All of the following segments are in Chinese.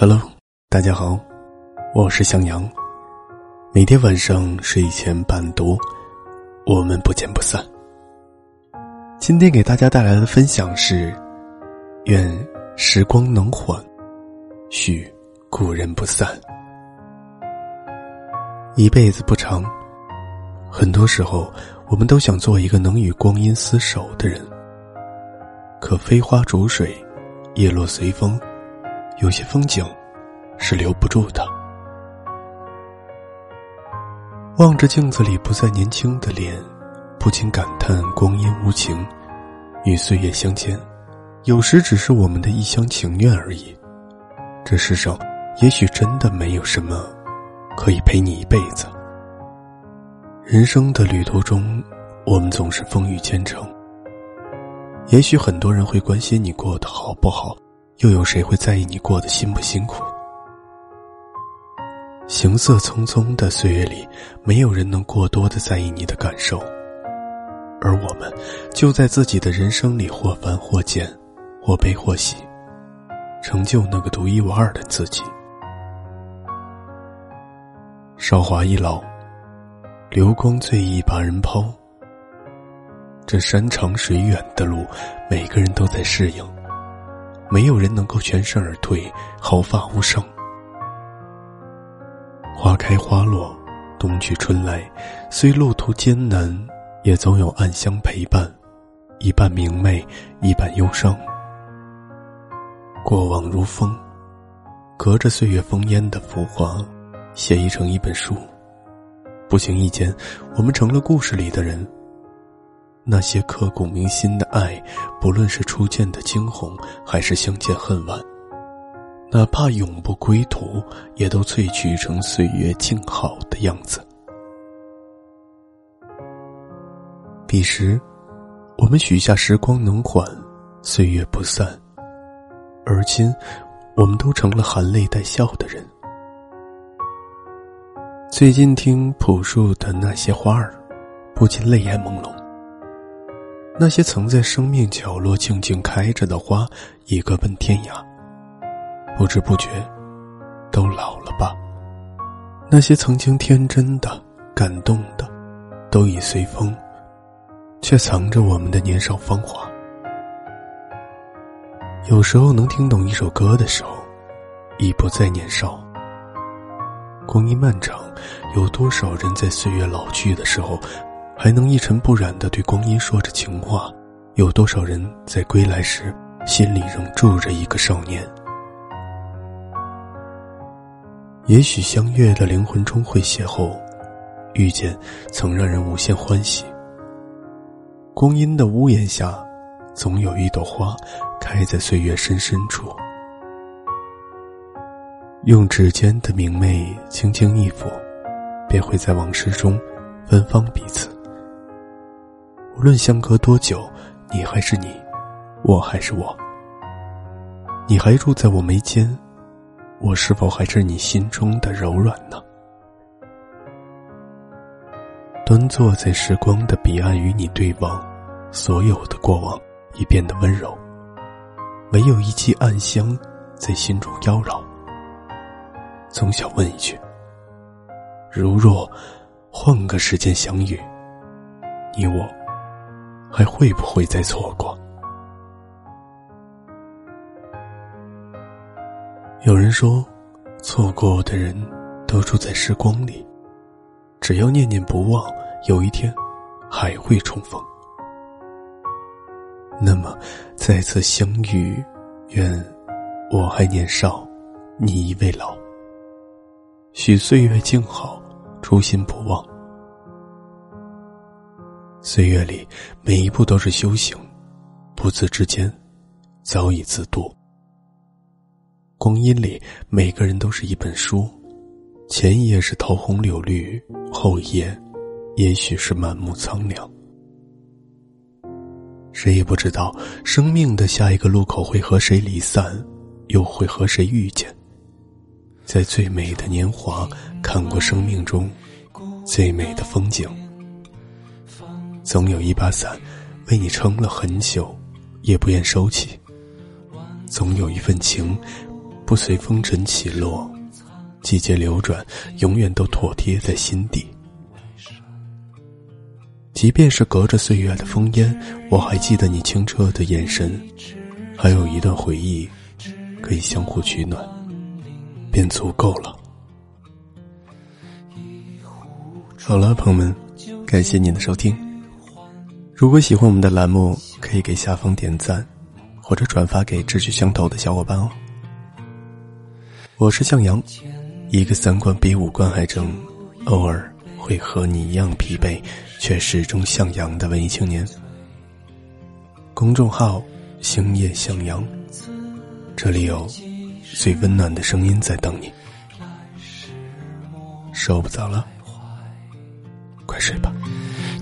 Hello，大家好，我是向阳。每天晚上睡前伴读，我们不见不散。今天给大家带来的分享是：愿时光能缓，许故人不散。一辈子不长，很多时候我们都想做一个能与光阴厮守的人。可飞花逐水，叶落随风。有些风景是留不住的。望着镜子里不再年轻的脸，不禁感叹光阴无情，与岁月相间，有时只是我们的一厢情愿而已。这世上也许真的没有什么可以陪你一辈子。人生的旅途中，我们总是风雨兼程。也许很多人会关心你过得好不好。又有谁会在意你过得辛不辛苦？行色匆匆的岁月里，没有人能过多的在意你的感受，而我们就在自己的人生里或繁或简，或悲或喜，成就那个独一无二的自己。韶华易老，流光最易把人抛。这山长水远的路，每个人都在适应。没有人能够全身而退，毫发无伤。花开花落，冬去春来，虽路途艰难，也总有暗香陪伴，一半明媚，一半忧伤。过往如风，隔着岁月烽烟的浮华，写意成一本书。不经意间，我们成了故事里的人。那些刻骨铭心的爱，不论是初见的惊鸿，还是相见恨晚，哪怕永不归途，也都萃取成岁月静好的样子。彼时，我们许下时光能缓，岁月不散；而今，我们都成了含泪带笑的人。最近听朴树的那些花儿，不禁泪眼朦胧。那些曾在生命角落静静开着的花，已各奔天涯。不知不觉，都老了吧？那些曾经天真的、感动的，都已随风，却藏着我们的年少芳华。有时候能听懂一首歌的时候，已不再年少。光阴漫长，有多少人在岁月老去的时候？还能一尘不染的对光阴说着情话，有多少人在归来时心里仍住着一个少年？也许相约的灵魂终会邂逅，遇见曾让人无限欢喜。光阴的屋檐下，总有一朵花开在岁月深深处。用指尖的明媚轻轻一抚，便会在往事中芬芳彼此。无论相隔多久，你还是你，我还是我。你还住在我眉间，我是否还是你心中的柔软呢？端坐在时光的彼岸，与你对望，所有的过往已变得温柔，唯有一记暗香在心中妖娆。总想问一句：如若换个时间相遇，你我。还会不会再错过？有人说，错过的人都住在时光里，只要念念不忘，有一天还会重逢。那么，再次相遇，愿我还年少，你已未老。许岁月静好，初心不忘。岁月里，每一步都是修行，不自之间，早已自渡。光阴里，每个人都是一本书，前一页是桃红柳绿，后一页，也许是满目苍凉。谁也不知道生命的下一个路口会和谁离散，又会和谁遇见。在最美的年华，看过生命中最美的风景。总有一把伞，为你撑了很久，也不愿收起；总有一份情，不随风尘起落，季节流转，永远都妥帖在心底。即便是隔着岁月的烽烟，我还记得你清澈的眼神，还有一段回忆，可以相互取暖，便足够了。好了，朋友们，感谢您的收听。如果喜欢我们的栏目，可以给下方点赞，或者转发给志趣相投的小伙伴哦。我是向阳，一个三观比五官还正，偶尔会和你一样疲惫。却始终向阳的文艺青年。公众号“星夜向阳”，这里有最温暖的声音在等你。受不早了，快睡吧。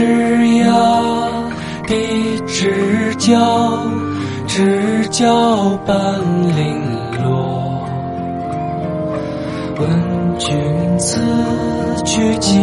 枝桠低枝角，知交半零落。问君此去几